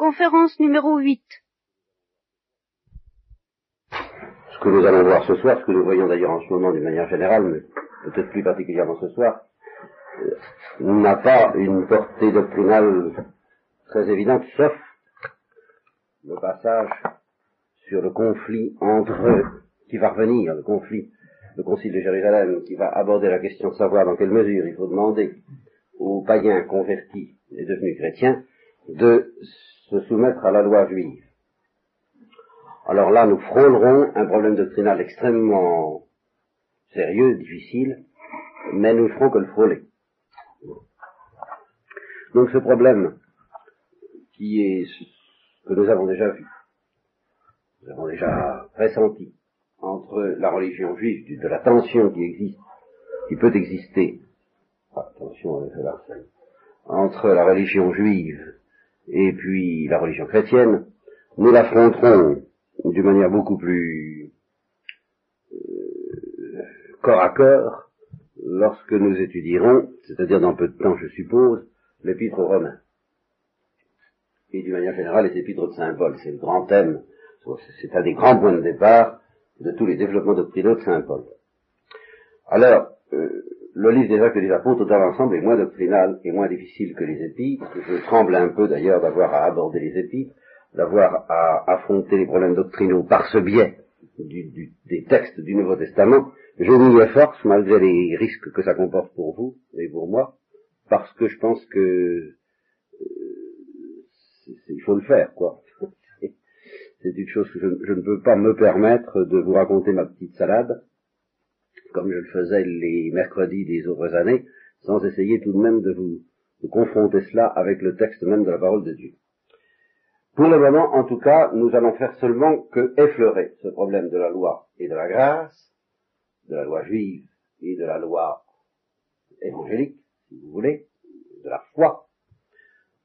Conférence numéro 8. Ce que nous allons voir ce soir, ce que nous voyons d'ailleurs en ce moment d'une manière générale, mais peut-être plus particulièrement ce soir, euh, n'a pas une portée doctrinale très évidente, sauf le passage sur le conflit entre eux, qui va revenir, le conflit, le concile de Jérusalem, qui va aborder la question de savoir dans quelle mesure il faut demander aux païens convertis et devenus chrétiens de se soumettre à la loi juive. Alors là, nous frôlerons un problème doctrinal extrêmement sérieux, difficile, mais nous ne ferons que le frôler. Donc ce problème, qui est que nous avons déjà vu, nous avons déjà pressenti, entre la religion juive, de la tension qui existe, qui peut exister, attention entre la religion juive et puis la religion chrétienne, nous l'affronterons d'une manière beaucoup plus euh, corps à corps lorsque nous étudierons, c'est-à-dire dans peu de temps je suppose, l'épître aux Romains. Et d'une manière générale, les épîtres de Saint Paul, c'est le grand thème, c'est un des grands points de départ de tous les développements doctrinaux de Saint Paul. Alors, euh, le livre des actes des apôtres dans l'ensemble est moins doctrinal et moins difficile que les épîtres. Je tremble un peu d'ailleurs d'avoir à aborder les épîtres, d'avoir à affronter les problèmes doctrinaux par ce biais des textes du Nouveau Testament. Je m'y efforce malgré les risques que ça comporte pour vous et pour moi, parce que je pense que euh, il faut le faire, quoi. C'est une chose que je, ne peux pas me permettre de vous raconter ma petite salade comme je le faisais les mercredis des autres années, sans essayer tout de même de vous de confronter cela avec le texte même de la parole de Dieu. Pour le moment, en tout cas, nous allons faire seulement que effleurer ce problème de la loi et de la grâce, de la loi juive et de la loi évangélique, si vous voulez, de la foi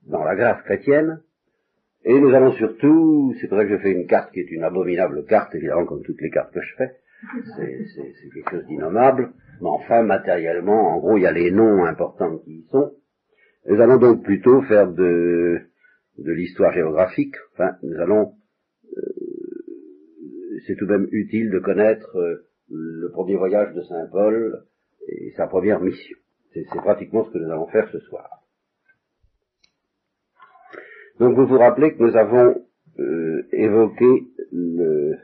dans la grâce chrétienne, et nous allons surtout, c'est vrai que je fais une carte qui est une abominable carte, évidemment, comme toutes les cartes que je fais, c'est quelque chose d'innommable, mais enfin, matériellement, en gros, il y a les noms importants qui y sont. Nous allons donc plutôt faire de, de l'histoire géographique. Enfin, nous allons, euh, c'est tout de même utile de connaître euh, le premier voyage de Saint Paul et sa première mission. C'est pratiquement ce que nous allons faire ce soir. Donc vous vous rappelez que nous avons euh, évoqué le,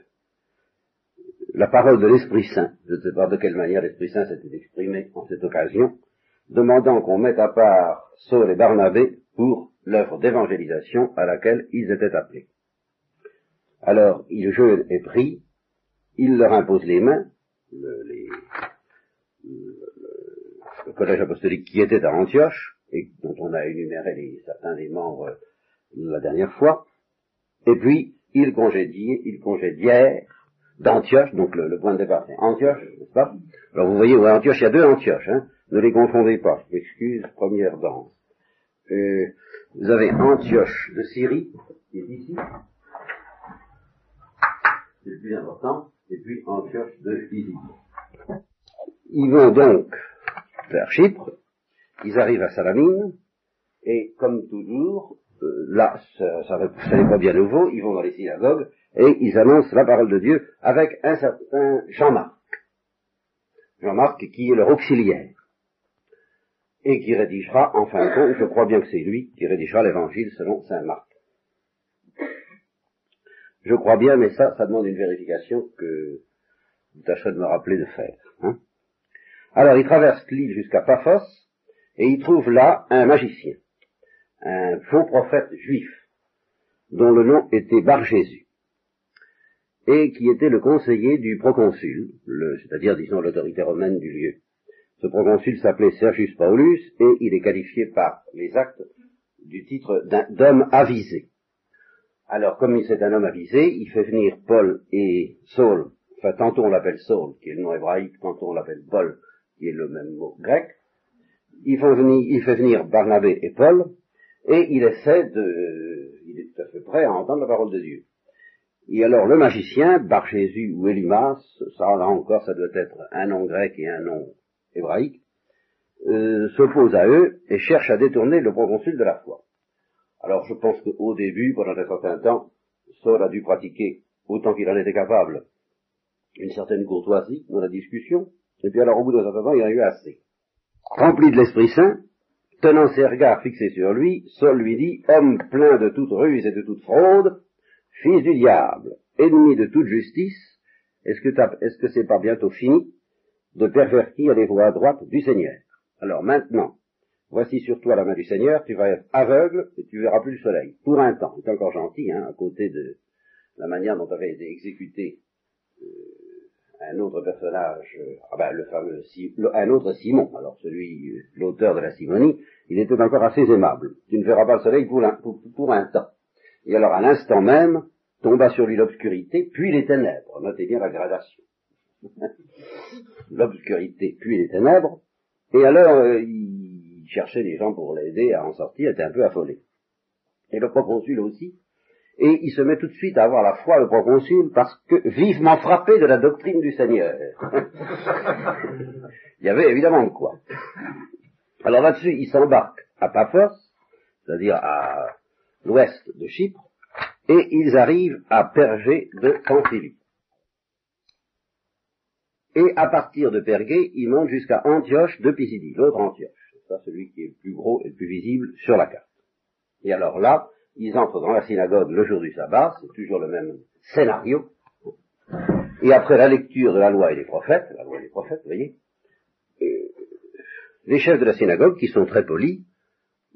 la parole de l'Esprit Saint, je ne sais pas de quelle manière l'Esprit Saint s'était exprimé en cette occasion, demandant qu'on mette à part Saul et Barnabé pour l'œuvre d'évangélisation à laquelle ils étaient appelés. Alors, il jeûne est pris, il leur impose les mains, le, le, collège apostolique qui était à Antioche, et dont on a énuméré les, certains des membres la dernière fois, et puis il congédie, il congédièrent d'Antioche, donc le, point de départ c'est Antioche, n'est-ce pas? Alors vous voyez, Antioche, il y a deux Antioches, hein. Ne les confondez pas, je m'excuse, première danse. Euh, vous avez Antioche de Syrie, qui est ici, c'est le plus important, et puis Antioche de Syrie. Ils vont donc vers Chypre, ils arrivent à Salamine, et comme toujours, là, ça, n'est pas bien nouveau, ils vont dans les synagogues, et ils annoncent la parole de Dieu avec un certain Jean-Marc. Jean-Marc qui est leur auxiliaire et qui rédigera, en fin de compte, je crois bien que c'est lui qui rédigera l'évangile selon Saint Marc. Je crois bien, mais ça, ça demande une vérification que vous tâcherez de me rappeler de faire. Hein. Alors, il traverse l'île jusqu'à Paphos, et il trouve là un magicien, un faux prophète juif, dont le nom était Bar Jésus et qui était le conseiller du proconsul, c'est-à-dire, disons, l'autorité romaine du lieu. Ce proconsul s'appelait Sergius Paulus et il est qualifié par les actes du titre d'homme avisé. Alors, comme c'est un homme avisé, il fait venir Paul et Saul, enfin, tantôt on l'appelle Saul, qui est le nom hébraïque, tantôt on l'appelle Paul, qui est le même mot grec. Il venir, il fait venir Barnabé et Paul, et il essaie de, il est tout à fait prêt à entendre la parole de Dieu. Et alors le magicien, Bar Jésus ou Elimas, ça là encore ça doit être un nom grec et un nom hébraïque, euh, s'oppose à eux et cherche à détourner le proconsul de la foi. Alors je pense qu'au début, pendant un certain temps, Saul a dû pratiquer autant qu'il en était capable une certaine courtoisie dans la discussion, et puis alors au bout d'un certain temps, il en a eu assez. Rempli de l'Esprit Saint, tenant ses regards fixés sur lui, Saul lui dit, homme plein de toute ruse et de toute fraude, fils du diable, ennemi de toute justice, est-ce que, est-ce que c'est pas bientôt fini de pervertir les voies droites du Seigneur? Alors maintenant, voici sur toi la main du Seigneur, tu vas être aveugle et tu verras plus le soleil, pour un temps. C'est encore gentil, hein, à côté de la manière dont avait été exécuté euh, un autre personnage, euh, ah ben, le fameux, un autre Simon, alors celui, l'auteur de la Simonie, il était encore assez aimable. Tu ne verras pas le soleil pour un, pour un temps. Et alors à l'instant même, tomba sur lui l'obscurité, puis les ténèbres. Notez bien la gradation. l'obscurité, puis les ténèbres. Et alors, euh, il cherchait des gens pour l'aider à en sortir, il était un peu affolé. Et le proconsul aussi. Et il se met tout de suite à avoir la foi, le proconsul, parce que vivement frappé de la doctrine du Seigneur. il y avait évidemment quoi. Alors là-dessus, il s'embarque à Paphos, c'est-à-dire à l'ouest de Chypre, et ils arrivent à Pergé de Pamphylie. Et à partir de Pergé, ils montent jusqu'à Antioche de Pisidie, l'autre Antioche. C'est celui qui est le plus gros et le plus visible sur la carte. Et alors là, ils entrent dans la synagogue le jour du sabbat, c'est toujours le même scénario. Et après la lecture de la loi et des prophètes, la loi et les prophètes, vous voyez, euh, les chefs de la synagogue, qui sont très polis,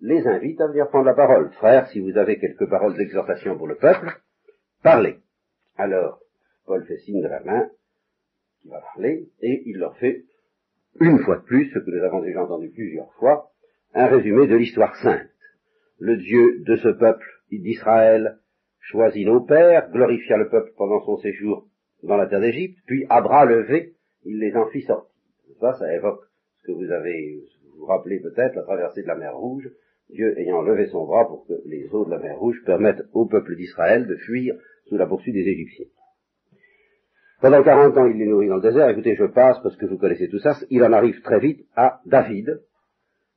les invite à venir prendre la parole. Frères, si vous avez quelques paroles d'exhortation pour le peuple, parlez. Alors, Paul fait signe de la main, qui va parler, et il leur fait, une fois de plus, ce que nous avons déjà entendu plusieurs fois, un résumé de l'histoire sainte. Le Dieu de ce peuple, d'Israël, choisit nos pères, glorifia le peuple pendant son séjour dans la terre d'Égypte, puis à bras levés, il les en fit sortir. Ça, ça évoque ce que vous avez, vous, vous rappelez peut-être, la traversée de la mer Rouge, Dieu ayant levé son bras pour que les eaux de la mer Rouge permettent au peuple d'Israël de fuir sous la poursuite des Égyptiens. Pendant 40 ans, il les nourrit dans le désert. Écoutez, je passe parce que vous connaissez tout ça. Il en arrive très vite à David,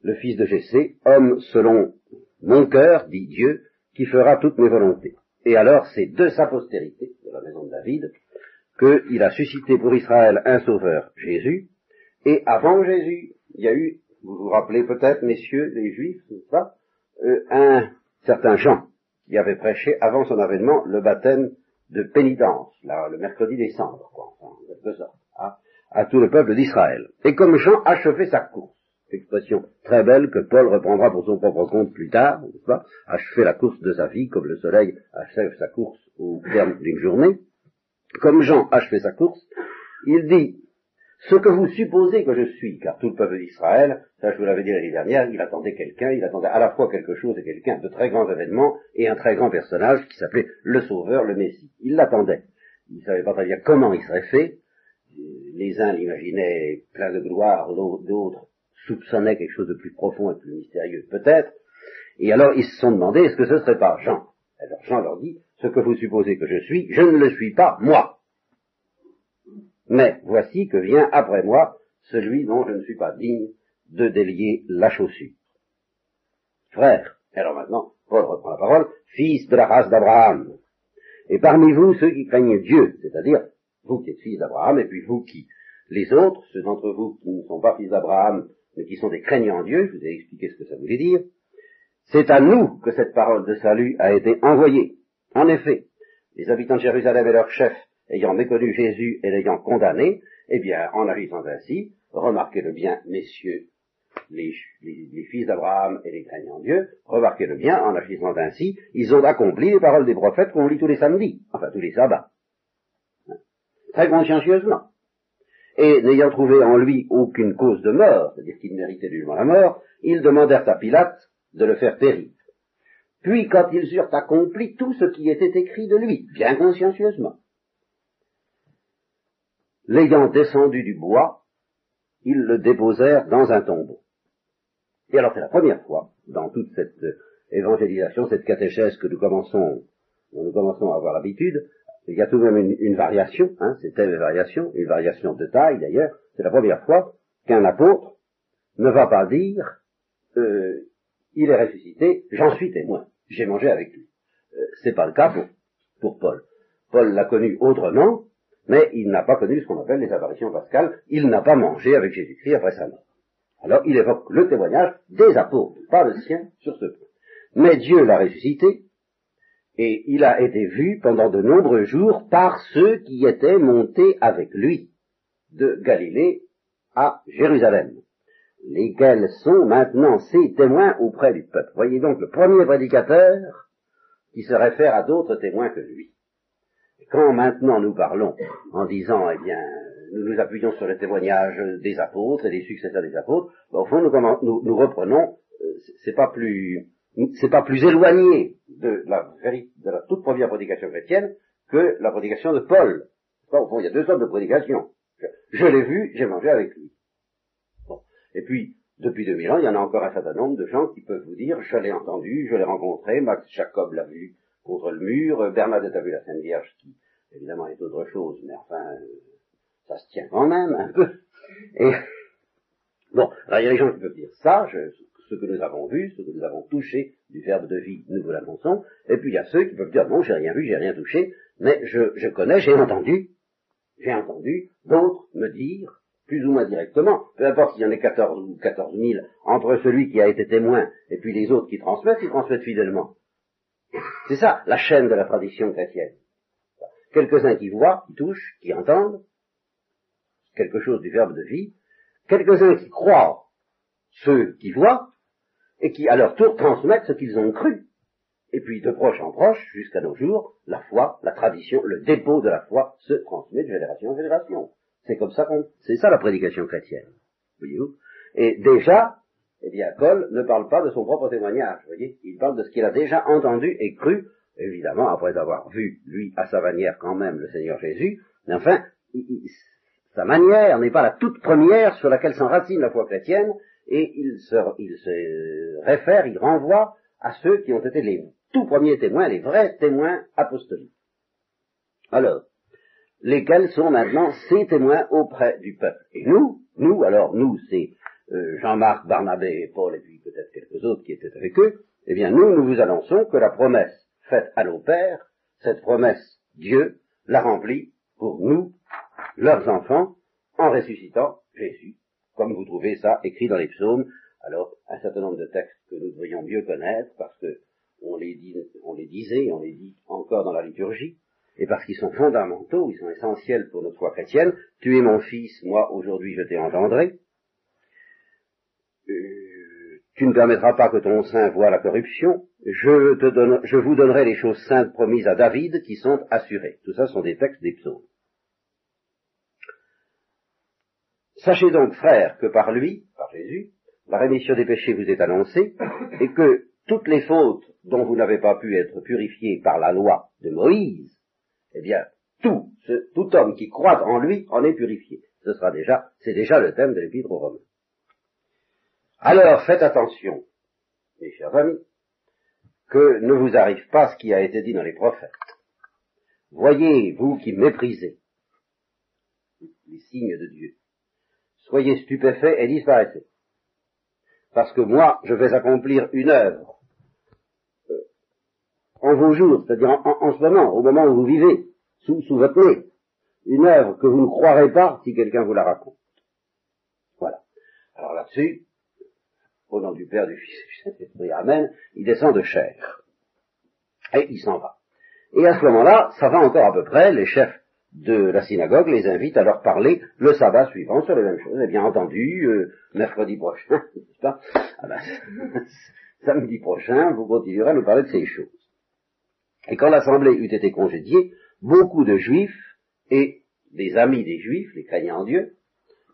le fils de Jessé, homme selon mon cœur, dit Dieu, qui fera toutes mes volontés. Et alors, c'est de sa postérité, de la maison de David, qu'il a suscité pour Israël un sauveur, Jésus. Et avant Jésus, il y a eu vous vous rappelez peut-être, messieurs les juifs, n'est-ce euh, un certain Jean qui avait prêché avant son avènement le baptême de pénitence, là, le mercredi décembre, quoi, en quelque sorte, hein, à tout le peuple d'Israël. Et comme Jean achevait sa course, expression très belle que Paul reprendra pour son propre compte plus tard, n'est-ce pas, achever la course de sa vie comme le soleil achève sa course au terme d'une journée, comme Jean achevait sa course, il dit, ce que vous supposez que je suis, car tout le peuple d'Israël, ça je vous l'avais dit l'année dernière, il attendait quelqu'un, il attendait à la fois quelque chose et quelqu'un, de très grands événements, et un très grand personnage qui s'appelait le Sauveur, le Messie. Il l'attendait. Il ne savait pas très bien comment il serait fait. Les uns l'imaginaient plein de gloire, d'autres soupçonnaient quelque chose de plus profond et plus mystérieux, peut-être. Et alors ils se sont demandé, est-ce que ce serait pas Jean? Alors Jean leur dit, ce que vous supposez que je suis, je ne le suis pas, moi. Mais voici que vient après moi celui dont je ne suis pas digne de délier la chaussure. Frère, alors maintenant, Paul reprend la parole, fils de la race d'Abraham. Et parmi vous, ceux qui craignent Dieu, c'est-à-dire vous qui êtes fils d'Abraham, et puis vous qui, les autres, ceux d'entre vous qui ne sont pas fils d'Abraham, qui sont des craignants Dieu, je vous ai expliqué ce que ça voulait dire, c'est à nous que cette parole de salut a été envoyée. En effet, les habitants de Jérusalem et leurs chefs ayant méconnu Jésus et l'ayant condamné, eh bien, en agissant ainsi, remarquez-le bien, messieurs, les, fils d'Abraham et les craignants Dieu, remarquez-le bien, en agissant ainsi, ils ont accompli les paroles des prophètes qu'on lit tous les samedis, enfin tous les sabbats. Très consciencieusement. Et n'ayant trouvé en lui aucune cause de mort, c'est-à-dire qu'il méritait nullement la mort, ils demandèrent à Pilate de le faire périr. Puis, quand ils eurent accompli tout ce qui était écrit de lui, bien consciencieusement, l'ayant descendu du bois, ils le déposèrent dans un tombeau. Et alors c'est la première fois dans toute cette évangélisation, cette catéchèse que nous commençons, dont nous commençons à avoir l'habitude, il y a tout de même une, variation, hein, c'était une variation, une variation de taille d'ailleurs, c'est la première fois qu'un apôtre ne va pas dire euh, il est ressuscité, j'en suis témoin. j'ai mangé avec lui. Euh, c'est pas le cas pour, pour Paul. Paul l'a connu autrement, mais il n'a pas connu ce qu'on appelle les apparitions pascales. Il n'a pas mangé avec Jésus-Christ après sa mort. Alors il évoque le témoignage des apôtres, pas le sien sur ce point. Mais Dieu l'a ressuscité, et il a été vu pendant de nombreux jours par ceux qui étaient montés avec lui de Galilée à Jérusalem, lesquels sont maintenant ses témoins auprès du peuple. Voyez donc le premier prédicateur qui se réfère à d'autres témoins que lui. Quand maintenant nous parlons en disant, eh bien, nous nous appuyons sur le témoignage des apôtres et des successeurs des apôtres, ben, au fond nous, nous, reprenons, euh, c'est pas plus, c'est pas plus éloigné de la, de la toute première prédication chrétienne que la prédication de Paul. au fond, il y a deux sortes de prédications. Je, l'ai vu, j'ai mangé avec lui. Bon. Et puis, depuis 2000 ans, il y en a encore un certain nombre de gens qui peuvent vous dire, je l'ai entendu, je l'ai rencontré, Max Jacob l'a vu contre le mur, Bernadette a vu la Sainte Vierge, qui évidemment est autre chose, mais enfin, ça se tient quand même un peu. Et bon, alors il y a des gens qui peuvent dire ça, ce que nous avons vu, ce que nous avons touché du verbe de vie, nous vous l'annonçons, et puis il y a ceux qui peuvent dire non, j'ai rien vu, j'ai rien touché, mais je, je connais, j'ai entendu, j'ai entendu d'autres me dire, plus ou moins directement, peu importe s'il y en a 14 ou 14 000, entre celui qui a été témoin et puis les autres qui transmettent, ils transmettent fidèlement. C'est ça, la chaîne de la tradition chrétienne. Quelques-uns qui voient, qui touchent, qui entendent quelque chose du verbe de vie, quelques-uns qui croient ceux qui voient, et qui à leur tour transmettent ce qu'ils ont cru. Et puis de proche en proche, jusqu'à nos jours, la foi, la tradition, le dépôt de la foi se transmet de génération en génération. C'est comme ça qu'on, c'est ça la prédication chrétienne. Voyez-vous? Et déjà, eh bien, Paul ne parle pas de son propre témoignage, voyez. Il parle de ce qu'il a déjà entendu et cru, évidemment, après avoir vu, lui, à sa manière quand même, le Seigneur Jésus. Mais enfin, sa manière n'est pas la toute première sur laquelle s'enracine la foi chrétienne, et il se, il se réfère, il renvoie à ceux qui ont été les tout premiers témoins, les vrais témoins apostoliques. Alors, lesquels sont maintenant ces témoins auprès du peuple? Et nous, nous, alors nous, c'est euh, Jean-Marc, Barnabé et Paul, et puis peut-être quelques autres qui étaient avec eux, eh bien nous, nous vous annonçons que la promesse faite à nos pères, cette promesse, Dieu l'a remplie pour nous, leurs enfants, en ressuscitant Jésus, comme vous trouvez ça écrit dans les psaumes. Alors, un certain nombre de textes que nous devrions mieux connaître, parce que on les, disait, on les dit encore dans la liturgie, et parce qu'ils sont fondamentaux, ils sont essentiels pour notre foi chrétienne. Tu es mon fils, moi aujourd'hui je t'ai engendré. Euh, tu ne permettras pas que ton sein voie la corruption. Je, te donne, je vous donnerai les choses saintes promises à David qui sont assurées. Tout ça sont des textes des psaumes. Sachez donc, frères, que par lui, par Jésus, la rémission des péchés vous est annoncée, et que toutes les fautes dont vous n'avez pas pu être purifiés par la loi de Moïse, eh bien, tout, tout homme qui croit en lui en est purifié. Ce sera déjà, c'est déjà le thème de l'épître aux Romains. Alors, faites attention, mes chers amis, que ne vous arrive pas ce qui a été dit dans les prophètes. Voyez, vous qui méprisez les signes de Dieu, soyez stupéfaits et disparaissez. Parce que moi, je vais accomplir une œuvre euh, en vos jours, c'est-à-dire en, ce moment, au moment où vous vivez, sous, sous votre nez, une œuvre que vous ne croirez pas si quelqu'un vous la raconte. Voilà. Alors là-dessus, au nom du Père, du Fils et du Saint-Esprit, Amen, il descend de chair. Et il s'en va. Et à ce moment-là, ça va encore à peu près, les chefs de la synagogue les invite à leur parler le sabbat suivant sur les mêmes choses. Et bien entendu, euh, mercredi prochain, pas? Ah ben, samedi prochain, vous continuerez à nous parler de ces choses. Et quand l'assemblée eut été congédiée, beaucoup de juifs et des amis des juifs, les craignants en Dieu,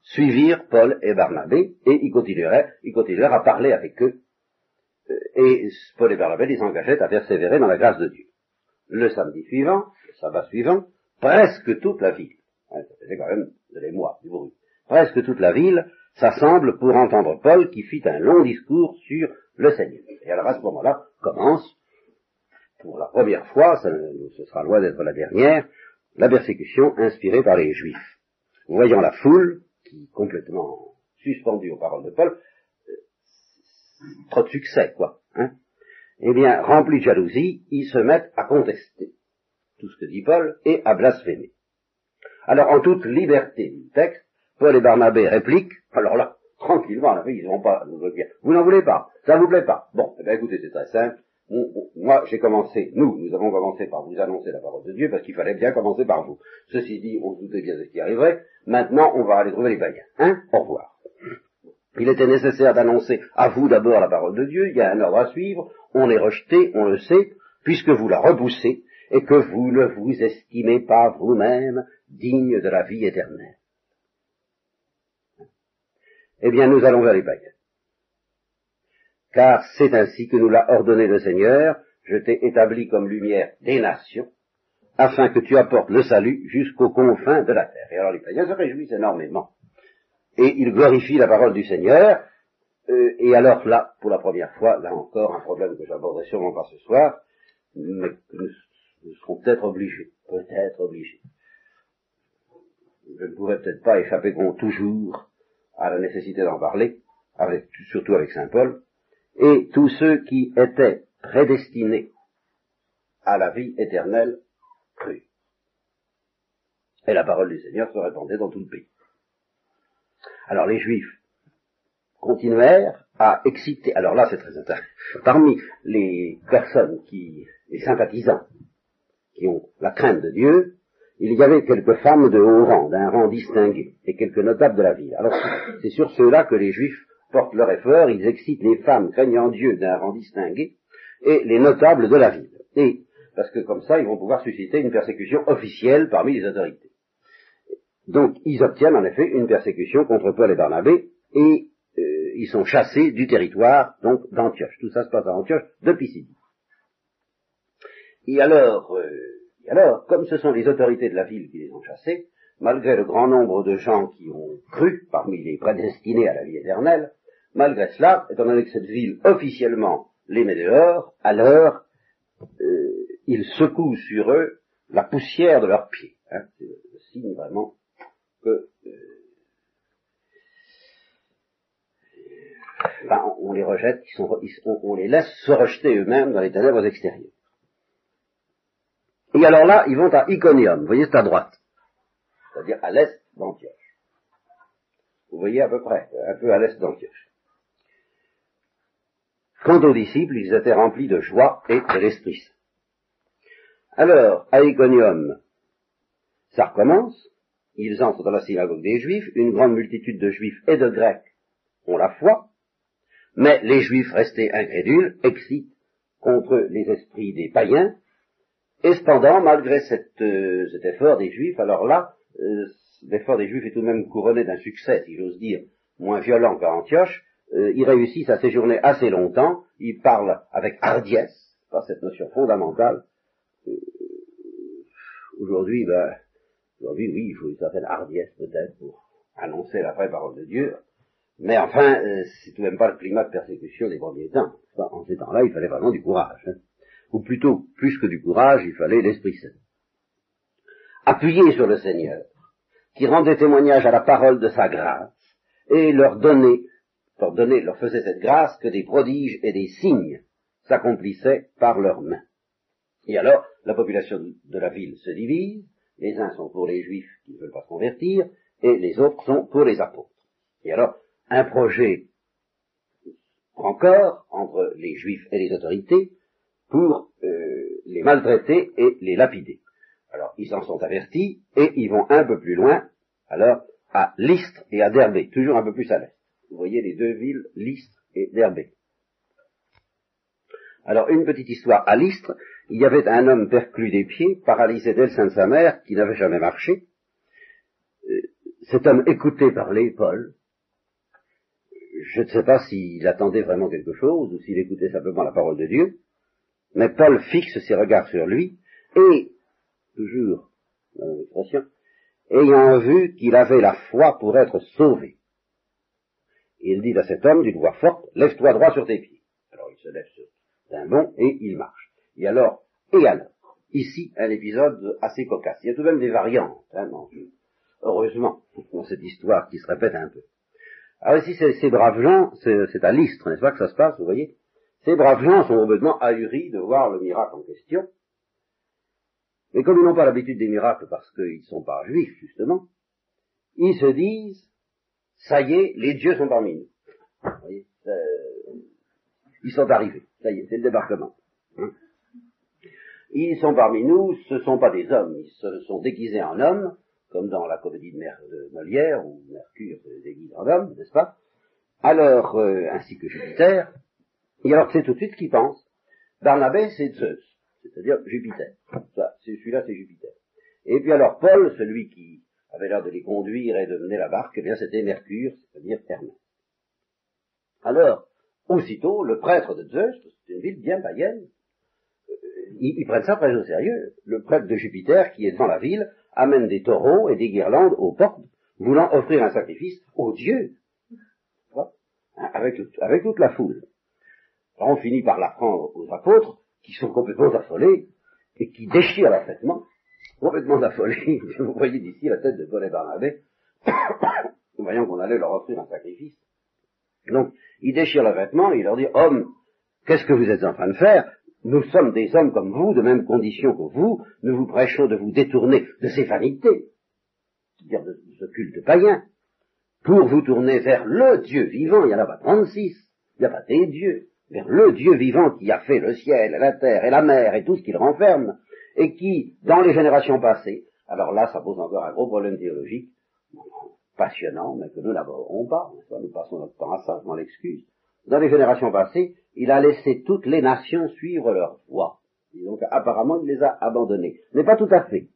suivirent Paul et Barnabé et ils continueraient, ils continuèrent à parler avec eux. Euh, et Paul et Barnabé les engageaient à persévérer dans la grâce de Dieu. Le samedi suivant, le sabbat suivant, presque toute la ville, hein, quand même de l'émoi, du bruit, presque toute la ville s'assemble pour entendre Paul qui fit un long discours sur le Seigneur. Et alors à ce moment-là commence, pour la première fois, ce sera loin d'être la dernière, la persécution inspirée par les Juifs. Voyant la foule, qui complètement suspendue aux paroles de Paul, euh, trop de succès, quoi. Hein eh bien, remplis de jalousie, ils se mettent à contester tout ce que dit Paul et à blasphémer. Alors, en toute liberté du texte, Paul et Barnabé répliquent, alors là, tranquillement, ils vont pas nous dire, vous n'en voulez pas, ça vous plaît pas. Bon, eh bien, écoutez, c'est très simple. moi, j'ai commencé, nous, nous avons commencé par vous annoncer la parole de Dieu parce qu'il fallait bien commencer par vous. Ceci dit, on se doutait bien de ce qui arriverait. Maintenant, on va aller trouver les païens. Hein Au revoir. Il était nécessaire d'annoncer à vous d'abord la parole de Dieu, il y a un ordre à suivre, on est rejeté, on le sait, puisque vous la repoussez et que vous ne vous estimez pas vous-même digne de la vie éternelle. Eh bien, nous allons vers les païens. Car c'est ainsi que nous l'a ordonné le Seigneur, je t'ai établi comme lumière des nations, afin que tu apportes le salut jusqu'aux confins de la terre. Et alors les païens se réjouissent énormément et il glorifie la parole du Seigneur. Euh, et alors là, pour la première fois, là encore, un problème que j'aborderai sûrement pas ce soir, mais que nous, serons peut-être obligés, peut-être obligés. Je ne pourrais peut-être pas échapper toujours à la nécessité d'en parler, surtout avec Saint Paul, et tous ceux qui étaient prédestinés à la vie éternelle crus. Et la parole du Seigneur se répandait dans tout le pays. Alors les Juifs continuèrent à exciter. Alors là, c'est très intéressant. Parmi les personnes qui, les sympathisants, qui ont la crainte de Dieu, il y avait quelques femmes de haut rang, d'un rang distingué, et quelques notables de la ville. Alors c'est sur ceux-là que les Juifs portent leur effort, ils excitent les femmes craignant Dieu d'un rang distingué, et les notables de la ville. Et, parce que comme ça, ils vont pouvoir susciter une persécution officielle parmi les autorités. Donc ils obtiennent en effet une persécution contre Paul et Barnabé et euh, ils sont chassés du territoire donc d'Antioche. Tout ça se passe à Antioche de Pisidie. Et alors, euh, alors, comme ce sont les autorités de la ville qui les ont chassés, malgré le grand nombre de gens qui ont cru parmi les prédestinés à la vie éternelle, malgré cela, étant donné que cette ville officiellement les met dehors, alors euh, ils secouent sur eux la poussière de leurs pieds. Hein, c'est le signe vraiment que ben, on les rejette, sont, on, les laisse se rejeter eux-mêmes dans les ténèbres extérieures. Et alors là, ils vont à Iconium, vous voyez, c'est à droite, c'est-à-dire à, l'est d'Antioche. Vous voyez à peu près, un peu à l'est d'Antioche. Quant aux disciples, ils étaient remplis de joie et de l'Esprit. Alors, à Iconium, ça recommence, ils entrent dans la synagogue des Juifs, une grande multitude de Juifs et de Grecs ont la foi, mais les Juifs restés incrédules excitent contre les esprits des païens, et cependant, malgré euh, cet effort des Juifs, alors là, euh, l'effort des Juifs est tout de même couronné d'un succès, si j'ose dire, moins violent qu'à Antioche, euh, ils réussissent à séjourner assez longtemps, ils parlent avec hardiesse, pas cette notion fondamentale. Aujourd'hui, ben, Aujourd'hui, oui, il faut une certaine hardiesse peut-être pour annoncer la vraie parole de Dieu, mais enfin, euh, c'est tout de même pas le climat de persécution des premiers temps. en ces temps-là, il fallait vraiment du courage. Hein. Ou plutôt, plus que du courage, il fallait l'Esprit Saint. Appuyer sur le Seigneur, qui rendait témoignage à la parole de sa grâce, et leur donnait, leur donnait, leur faisait cette grâce que des prodiges et des signes s'accomplissaient par leurs mains. Et alors, la population de la ville se divise, les uns sont pour les juifs qui ne veulent pas se convertir, et les autres sont pour les apôtres. Et alors, un projet encore entre les juifs et les autorités pour euh, les maltraiter et les lapider. Alors, ils en sont avertis et ils vont un peu plus loin, alors à Lystre et à Derbé, toujours un peu plus à l'est. Vous voyez les deux villes, Lystre et Derbé. Alors, une petite histoire à Lystre, il y avait un homme perclus des pieds, paralysé dès le de sa mère, qui n'avait jamais marché. Euh, cet homme écouté parlait Paul. Je ne sais pas s'il attendait vraiment quelque chose ou s'il écoutait simplement la parole de Dieu, mais Paul fixe ses regards sur lui et, toujours, l'expression, ayant vu qu'il avait la foi pour être sauvé. Il dit à cet homme d'une voix forte, lève-toi droit sur tes pieds. Alors il se lève d'un bond et il marche. Et alors, et alors, ici, un épisode assez cocasse. Il y a tout de même des variantes, hein, heureusement, dans cette histoire qui se répète un peu. Alors ici, ces, braves gens, c'est à l'Istre, n'est-ce pas, que ça se passe, vous voyez? Ces braves gens sont complètement ahuris de voir le miracle en question. Mais comme ils n'ont pas l'habitude des miracles parce qu'ils ne sont pas juifs, justement, ils se disent, ça y est, les dieux sont parmi nous. Vous voyez, ils sont arrivés. Ça y est, c'est le débarquement. Hein. ils sont parmi nous, ce ne sont pas des hommes, ils se sont déguisés en hommes, comme dans la comédie de, de Molière, où Mercure se déguise en homme, n'est-ce pas? Alors, euh, ainsi que Jupiter, et alors c'est tout de suite ce qu'ils pensent. Barnabé, c'est Zeus, c'est-à-dire Jupiter. Ça, celui-là, c'est Jupiter. Et puis alors Paul, celui qui avait l'air de les conduire et de mener la barque, eh bien c'était Mercure, c'est-à-dire Hermès. Alors, aussitôt, le prêtre de Zeus, c'est une ville bien païenne, euh, ils, prennent ça très au sérieux. Le prêtre de Jupiter, qui est dans la ville, amène des taureaux et des guirlandes aux portes, voulant offrir un sacrifice aux dieux, avec, avec toute la foule. On finit par l'apprendre aux apôtres, qui sont complètement affolés, et qui déchirent leurs vêtements, complètement affolés. Vous voyez d'ici la tête de Paul et Barnabé, voyant qu'on allait leur offrir un sacrifice. Donc, ils déchirent leurs vêtements ils leur disent, hommes, qu'est-ce que vous êtes en train de faire? Nous sommes des hommes comme vous, de même condition que vous, nous vous prêchons de vous détourner de ces vanités, c'est-à-dire de ce culte païen, pour vous tourner vers le Dieu vivant, il n'y en a pas 36, il n'y a pas des dieux, le Dieu vivant qui a fait le ciel, la terre et la mer et tout ce qu'il renferme, et qui, dans les générations passées, alors là, ça pose encore un gros problème théologique, passionnant, mais que nous n'aborderons pas, nous passons notre temps à ça, je m'en excuse. Dans les générations passées, il a laissé toutes les nations suivre leur voie. donc, apparemment, il les a abandonnées. Mais pas tout à fait.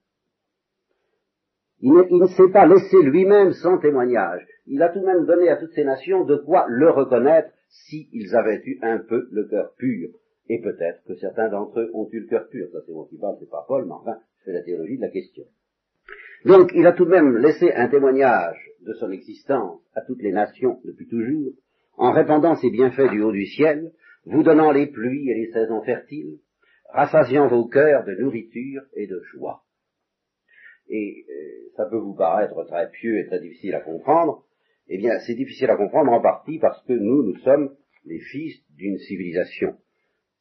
Il ne, s'est pas laissé lui-même sans témoignage. Il a tout de même donné à toutes ces nations de quoi le reconnaître s'ils avaient eu un peu le cœur pur. Et peut-être que certains d'entre eux ont eu le cœur pur. Ça c'est moi qui parle, c'est pas Paul, mais enfin, c'est la théologie de la question. Donc, il a tout de même laissé un témoignage de son existence à toutes les nations depuis toujours, en répandant ses bienfaits du haut du ciel, vous donnant les pluies et les saisons fertiles, rassasiant vos cœurs de nourriture et de joie. Et euh, ça peut vous paraître très pieux et très difficile à comprendre, eh bien, c'est difficile à comprendre en partie parce que nous, nous sommes les fils d'une civilisation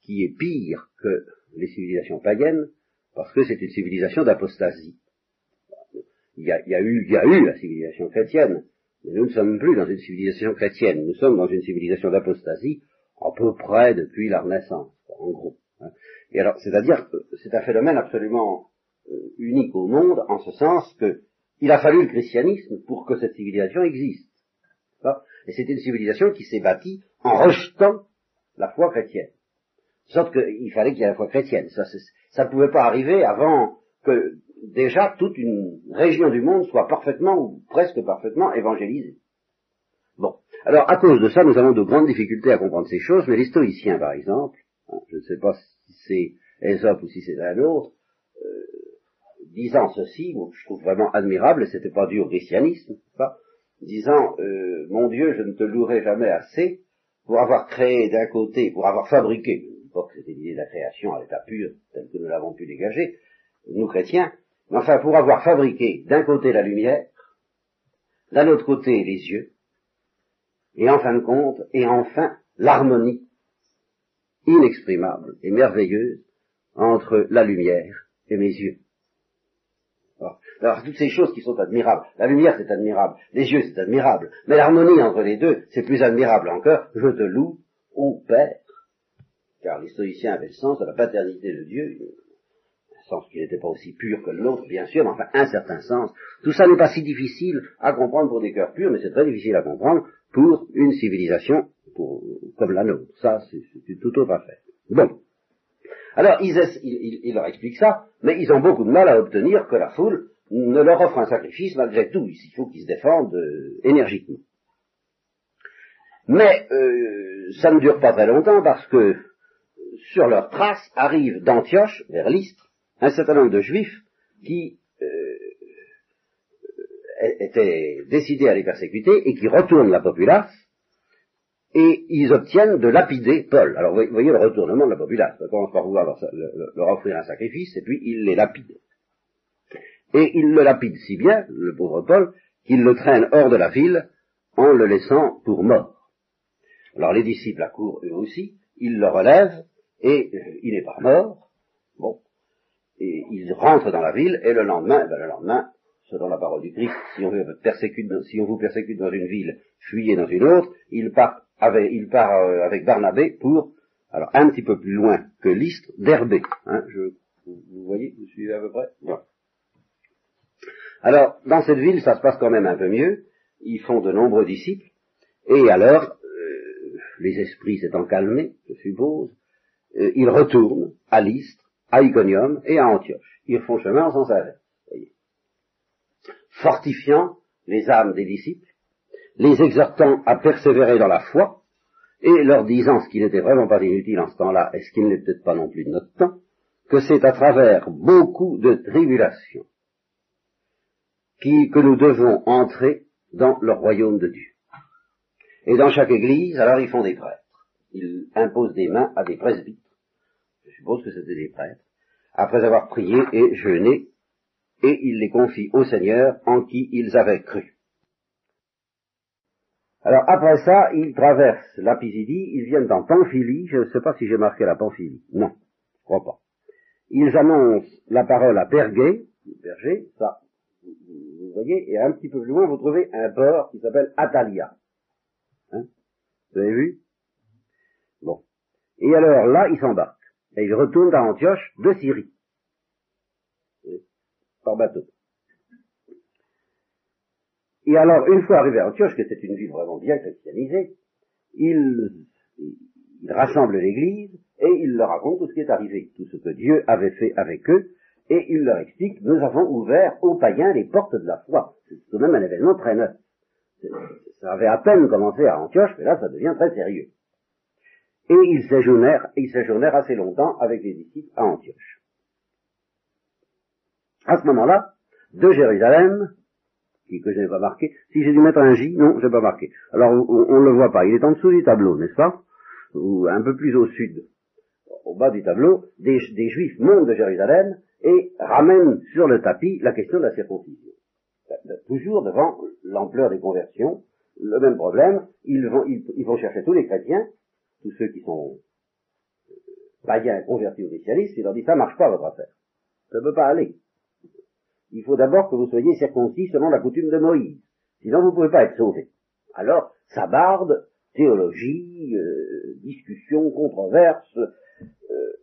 qui est pire que les civilisations païennes, parce que c'est une civilisation d'apostasie. Il y, a, eu, il y a eu la civilisation chrétienne, mais nous ne sommes plus dans une civilisation chrétienne, nous sommes dans une civilisation d'apostasie à peu près depuis la Renaissance, en gros. Hein. Et alors, c'est-à-dire que c'est un phénomène absolument euh, unique au monde, en ce sens que il a fallu le christianisme pour que cette civilisation existe. Et c'est une civilisation qui s'est bâtie en rejetant la foi chrétienne. Sauf qu'il fallait qu'il y ait la foi chrétienne. Ça ne pouvait pas arriver avant que déjà toute une région du monde soit parfaitement ou presque parfaitement évangélisée. Bon. Alors, à cause de ça, nous avons de grandes difficultés à comprendre ces choses, mais les stoïciens, par exemple, hein, je ne sais pas si c'est Aesop ou si c'est un autre, euh, disant ceci, je trouve vraiment admirable, et c'était pas dû au christianisme, disant euh, Mon Dieu, je ne te louerai jamais assez pour avoir créé d'un côté, pour avoir fabriqué, pas que c'était l'idée de la création à l'état pur, tel que nous l'avons pu dégager, nous chrétiens, mais enfin pour avoir fabriqué d'un côté la lumière, d'un autre côté les yeux, et en fin de compte, et enfin l'harmonie inexprimable et merveilleuse entre la lumière et mes yeux. Alors, toutes ces choses qui sont admirables, la lumière c'est admirable, les yeux c'est admirable, mais l'harmonie entre les deux c'est plus admirable encore, je te loue, ô Père, car les stoïciens avaient le sens de la paternité de Dieu, un sens qui n'était pas aussi pur que l'autre bien sûr, mais enfin un certain sens. Tout ça n'est pas si difficile à comprendre pour des cœurs purs, mais c'est très difficile à comprendre pour une civilisation comme la nôtre. Ça, c'est tout autre affaire. Bon. Alors, ils, leur expliquent ça, mais ils ont beaucoup de mal à obtenir que la foule ne leur offre un sacrifice malgré tout. Il faut qu'ils se défendent euh, énergiquement. Mais euh, ça ne dure pas très longtemps parce que sur leurs traces arrivent d'Antioche, vers l'Istre, un certain nombre de juifs qui euh, étaient décidés à les persécuter et qui retournent la populace et ils obtiennent de lapider Paul. Alors vous voyez le retournement de la populace. Ils commencent par vouloir leur, offrir un sacrifice, et puis ils les lapident. Et ils le lapident si bien, le pauvre Paul, qu'ils le traînent hors de la ville en le laissant pour mort. Alors les disciples accourent eux aussi, il le relève, et euh, il n'est pas mort. Bon. Et il rentre dans la ville, et le lendemain, eh ben, selon la parole du Christ, si on, si on vous persécute dans une ville, fuyez dans une autre, il part avec, il part, euh, avec Barnabé pour, alors un petit peu plus loin que l'Istre, d'Herbé. Hein, je, vous, voyez, vous suivez à peu près? Alors, dans cette ville, ça se passe quand même un peu mieux. Ils font de nombreux disciples. Et alors, euh, les esprits s'étant calmés, je suppose, euh, ils retournent à l'Istre, à Iconium et à Antioche. Ils font chemin sans arrêt fortifiant les âmes des disciples, les exhortant à persévérer dans la foi, et leur disant ce qui n'était vraiment pas inutile en ce temps-là, et ce qui ne l'est peut-être pas non plus de notre temps, que c'est à travers beaucoup de tribulations que nous devons entrer dans le royaume de Dieu. Et dans chaque église, alors ils font des prêtres. Ils imposent des mains à des presbytres. Je suppose que c'était des prêtres. Après avoir prié et jeûné, et ils les confient au Seigneur en qui ils avaient cru. Alors après ça, ils traversent la Pisidie, ils viennent en Pamphylie, je ne sais pas si j'ai marqué la Pamphylie, non, je crois pas. Ils annoncent la parole à Pergé, Berger, ça, vous voyez, et un petit peu plus loin, vous trouvez un port qui s'appelle Atalia. Hein? Vous avez vu? Bon. Et alors là, ils s'embarquent. Et ils retournent à Antioche de Syrie bateau. Et alors, une fois arrivé à Antioche, que c'est une ville vraiment bien christianisée, il, il rassemble l'église et il leur raconte tout ce qui est arrivé, tout ce que Dieu avait fait avec eux, et il leur explique, nous avons ouvert aux païens les portes de la foi. C'est tout de même un événement très neuf. Ça avait à peine commencé à Antioche, mais là ça devient très sérieux. Et ils séjournèrent, ils séjournèrent assez longtemps avec les disciples à Antioche. À ce moment-là, de Jérusalem, que je n'ai pas marqué, si j'ai dû mettre un J, non, je n'ai pas marqué. Alors on ne le voit pas, il est en dessous du tableau, n'est-ce pas? Ou un peu plus au sud, au bas du tableau, des, Juifs montent de Jérusalem et ramènent sur le tapis la question de la circoncision. Toujours devant l'ampleur des conversions, le même problème, ils vont, ils, vont chercher tous les chrétiens, tous ceux qui sont païens convertis au christianisme, ils leur disent ça marche pas votre affaire. Ça ne peut pas aller il faut d'abord que vous soyez circoncis selon la coutume de Moïse. Sinon, vous ne pouvez pas être sauvé. Alors, ça barde, théologie, euh, discussion, controverse. Euh,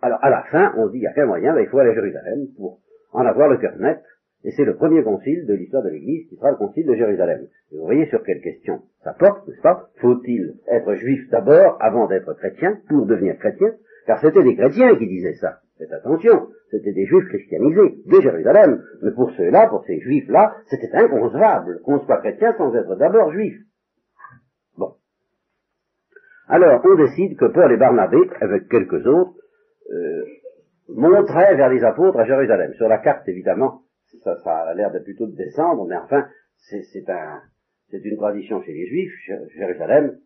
alors, à la fin, on dit, il y a quel moyen ben, Il faut aller à Jérusalem pour en avoir le cœur net. Et c'est le premier concile de l'histoire de l'Église qui sera le concile de Jérusalem. Vous voyez sur quelle question ça porte, n'est-ce pas? Faut-il être juif d'abord avant d'être chrétien pour devenir chrétien? Car c'était des chrétiens qui disaient ça. Faites attention, c'était des juifs christianisés de Jérusalem, mais pour ceux-là, pour ces juifs-là, c'était inconcevable qu'on soit chrétien sans être d'abord juif. Bon. Alors, on décide que Paul et Barnabé, avec quelques autres, euh, monteraient vers les apôtres à Jérusalem. Sur la carte, évidemment, ça, ça a l'air de plutôt de descendre, mais enfin, c'est c'est une tradition chez les juifs. Jérusalem,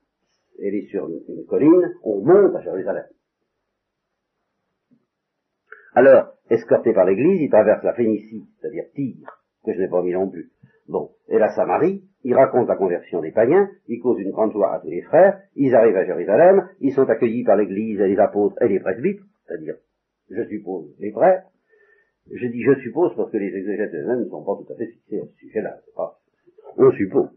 elle est sur une colline, on monte à Jérusalem. Alors, escorté par l'Église, il traverse la Phénicie, c'est-à-dire Tyr, que je n'ai pas mis non plus. Bon, et la Samarie, il raconte la conversion des païens, il cause une grande joie à tous les frères, ils arrivent à Jérusalem, ils sont accueillis par l'Église et les apôtres et les presbytres, c'est-à-dire, je suppose, les frères. Je dis je suppose parce que les exégètes eux-mêmes ne sont pas tout à fait fixés à ce sujet-là, on suppose.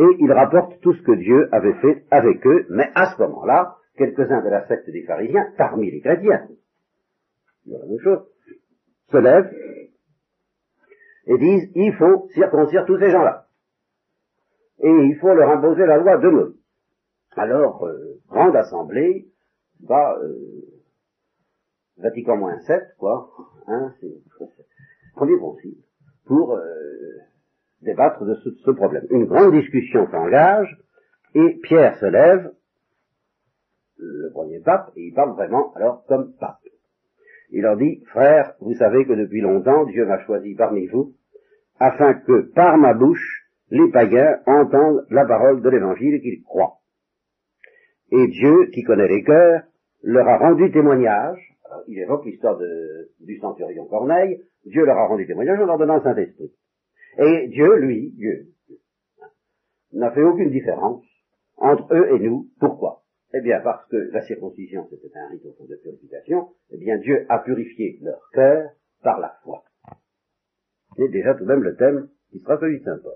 Et il rapporte tout ce que Dieu avait fait avec eux, mais à ce moment-là, quelques-uns de la secte des pharisiens, parmi les chrétiens, la même chose, se lèvent et disent il faut circoncire tous ces gens-là. Et il faut leur imposer la loi de. Alors, euh, grande assemblée, bah, euh, Vatican moins 7, quoi, hein, c'est premier concile, pour euh, débattre de ce, problème. Une grande discussion s'engage, et Pierre se lève, le premier pape, et il parle vraiment alors comme pape. Il leur dit, frères, vous savez que depuis longtemps Dieu m'a choisi parmi vous, afin que par ma bouche, les païens entendent la parole de l'évangile et qu'ils croient. Et Dieu, qui connaît les cœurs, leur a rendu témoignage, il évoque l'histoire du centurion Corneille, Dieu leur a rendu témoignage en leur donnant le Saint-Esprit. Et Dieu, lui, Dieu, n'a fait aucune différence entre eux et nous. Pourquoi? Eh bien, parce que la circoncision, c'était un rite de purification, eh bien, Dieu a purifié leur cœur par la foi. C'est déjà tout de même le thème qui sera celui de Saint Paul.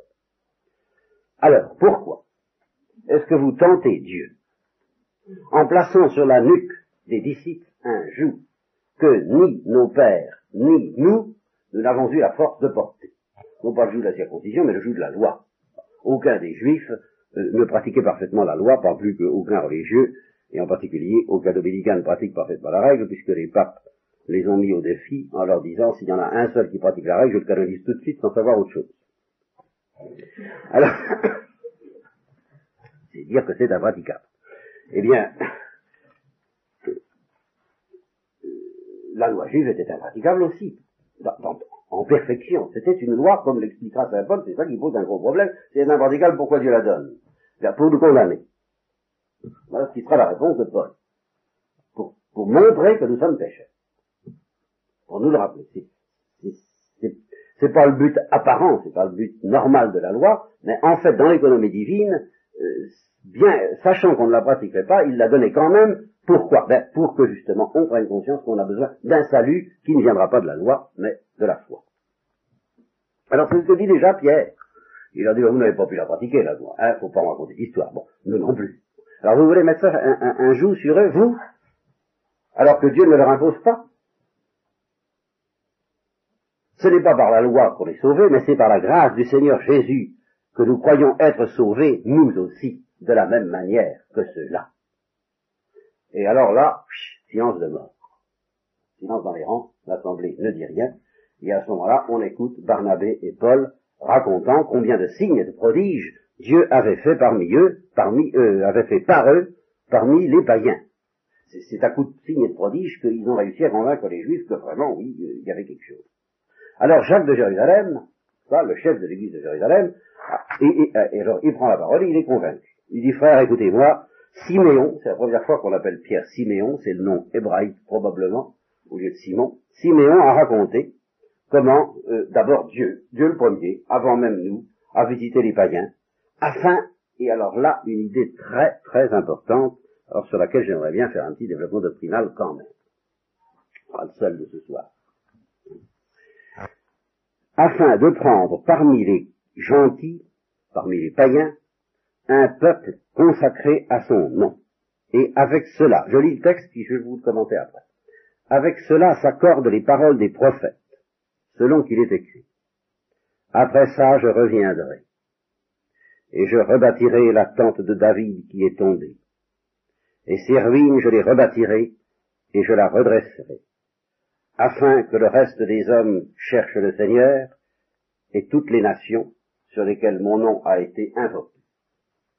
Alors, pourquoi est-ce que vous tentez Dieu en plaçant sur la nuque des disciples un joug que ni nos pères, ni nous, nous n'avons eu la force de porter? Non pas le joug de la circoncision, mais le joug de la loi. Aucun des juifs ne pratiquait parfaitement la loi, pas plus qu'aucun religieux, et en particulier aucun dominicain ne pratique parfaitement la règle, puisque les papes les ont mis au défi en leur disant s'il y en a un seul qui pratique la règle, je le canonise tout de suite sans savoir autre chose. Alors, c'est dire que c'est impraticable. Eh bien, la loi juive était impraticable aussi, en perfection. C'était une loi, comme l'expliquera Saint Paul, c'est ça qui pose un gros problème, c'est impraticable, pourquoi Dieu la donne? Pour nous condamner. Voilà ce qui sera la réponse de Paul. Pour, pour montrer que nous sommes pécheurs. Pour nous le rappeler. C'est pas le but apparent, c'est pas le but normal de la loi, mais en fait, dans l'économie divine, euh, bien, sachant qu'on ne la pratiquerait pas, il l'a donné quand même. Pourquoi? Ben, Pour que justement on prenne conscience qu'on a besoin d'un salut qui ne viendra pas de la loi, mais de la foi. Alors c'est ce que dit déjà Pierre. Il a dit, vous n'avez pas pu la pratiquer, la loi. Hein, faut pas raconter l'histoire. Bon, nous non plus. Alors vous voulez mettre ça un, un joug sur eux, vous? Alors que Dieu ne leur impose pas Ce n'est pas par la loi qu'on est sauvé, mais c'est par la grâce du Seigneur Jésus que nous croyons être sauvés, nous aussi, de la même manière que ceux-là. Et alors là, silence de mort. Silence dans les rangs, l'Assemblée ne dit rien, et à ce moment-là, on écoute Barnabé et Paul racontant combien de signes et de prodiges Dieu avait fait parmi eux, parmi eux, avait fait par eux, parmi les païens. C'est à coup de signes et de prodiges qu'ils ont réussi à convaincre les Juifs que vraiment, oui, il y avait quelque chose. Alors Jacques de Jérusalem, ça, le chef de l'église de Jérusalem, et, alors il prend la parole et il est convaincu. Il dit, frère, écoutez-moi, Siméon, c'est la première fois qu'on appelle Pierre Siméon, c'est le nom hébraïque probablement, au lieu de Simon. Siméon a raconté comment, euh, d'abord Dieu, Dieu le premier, avant même nous, a visité les païens, afin, et alors là, une idée très très importante, alors sur laquelle j'aimerais bien faire un petit développement doctrinal quand même. Pas le seul de ce soir. Afin de prendre parmi les gentils, parmi les païens, un peuple consacré à son nom. Et avec cela, je lis le texte puis je vais vous le commenter après. Avec cela s'accordent les paroles des prophètes, selon qu'il est écrit. Après ça, je reviendrai, et je rebâtirai la tente de David qui est tombée. Et ses ruines, je les rebâtirai, et je la redresserai, afin que le reste des hommes cherche le Seigneur, et toutes les nations sur lesquelles mon nom a été invoqué,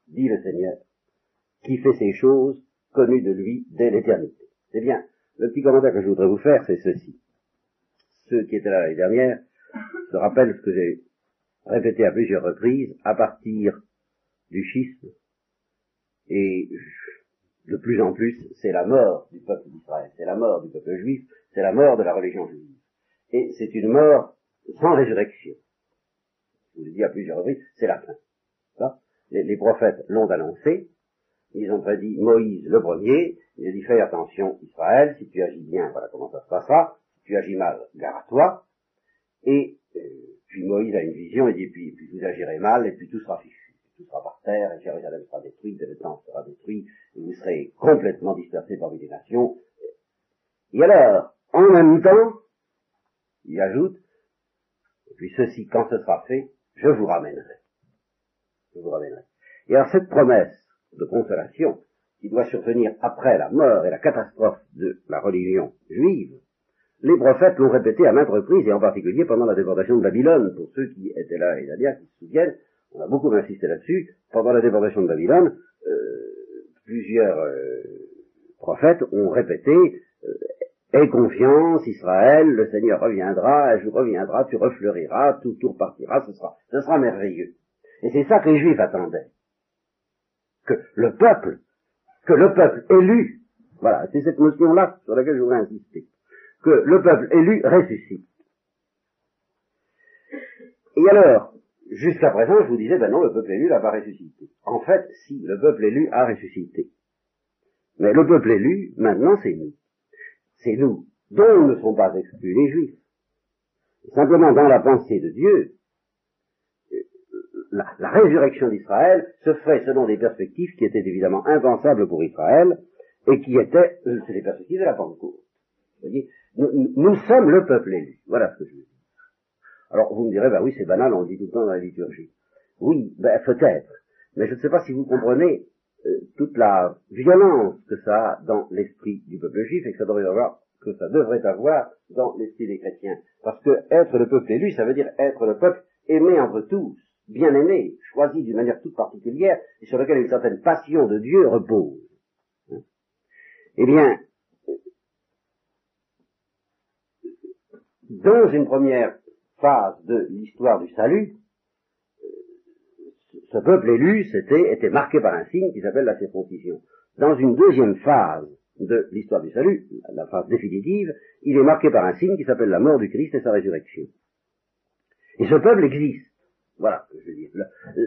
dit le Seigneur, qui fait ces choses connues de lui dès l'éternité. Eh bien, le petit commentaire que je voudrais vous faire, c'est ceci. Ceux qui étaient là l'année dernière se rappellent ce que j'ai répété à plusieurs reprises à partir du schisme. Et de plus en plus, c'est la mort du peuple d'Israël, c'est la mort du peuple juif, c'est la mort de la religion juive. Et c'est une mort sans résurrection. Je vous l'ai dit à plusieurs reprises, c'est la fin. Les, prophètes l'ont annoncé, ils ont prédit Moïse le premier, il a dit fais attention Israël, si tu agis bien, voilà comment ça se passera, tu agis mal, gare à toi. Et euh, puis Moïse a une vision, il dit puis, vous agirez mal, et puis tout sera fichu, tout sera par terre, et Jérusalem sera détruite, le temps sera détruit, et vous serez complètement dispersés parmi les nations. Et alors, en même temps, il ajoute, et puis ceci, quand ce sera fait, je vous ramènerai. Je vous ramènerai. Et alors cette promesse de consolation, qui doit survenir après la mort et la catastrophe de la religion juive, les prophètes l'ont répété à maintes reprises, et en particulier pendant la déportation de Babylone. Pour ceux qui étaient là et dire qui se souviennent, on a beaucoup insisté là-dessus. Pendant la déportation de Babylone, euh, plusieurs euh, prophètes ont répété euh, Aie confiance, Israël, le Seigneur reviendra, un jour reviendra, tu refleuriras, tout, tout repartira, ce sera, ce sera merveilleux. Et c'est ça que les Juifs attendaient. Que le peuple, que le peuple élu, voilà, c'est cette notion-là sur laquelle je voudrais insister, que le peuple élu ressuscite. Et alors, jusqu'à présent, je vous disais, ben non, le peuple élu n'a pas ressuscité. En fait, si, le peuple élu a ressuscité. Mais le peuple élu, maintenant, c'est nous. C'est nous, dont ne sont pas exclus les juifs. Simplement, dans la pensée de Dieu, la, la résurrection d'Israël se ferait selon des perspectives qui étaient évidemment impensables pour Israël, et qui étaient, euh, c'est les perspectives de la Pentecôte. Vous voyez, nous, sommes le peuple élu. Voilà ce que je veux dire. Alors vous me direz, bah oui, c'est banal, on le dit tout le temps dans la liturgie. Oui, ben peut-être. Mais je ne sais pas si vous comprenez euh, toute la violence que ça a dans l'esprit du peuple juif et que ça devrait avoir, que ça devrait avoir dans l'esprit des chrétiens. Parce que être le peuple élu, ça veut dire être le peuple aimé entre tous, bien aimé, choisi d'une manière toute particulière et sur lequel une certaine passion de Dieu repose. Hein? eh bien, dans une première phase de l'histoire du salut, ce peuple élu c'était, était marqué par un signe qui s'appelle la circoncision. Dans une deuxième phase de l'histoire du salut, la phase définitive, il est marqué par un signe qui s'appelle la mort du Christ et sa résurrection. Et ce peuple existe. Voilà ce que je veux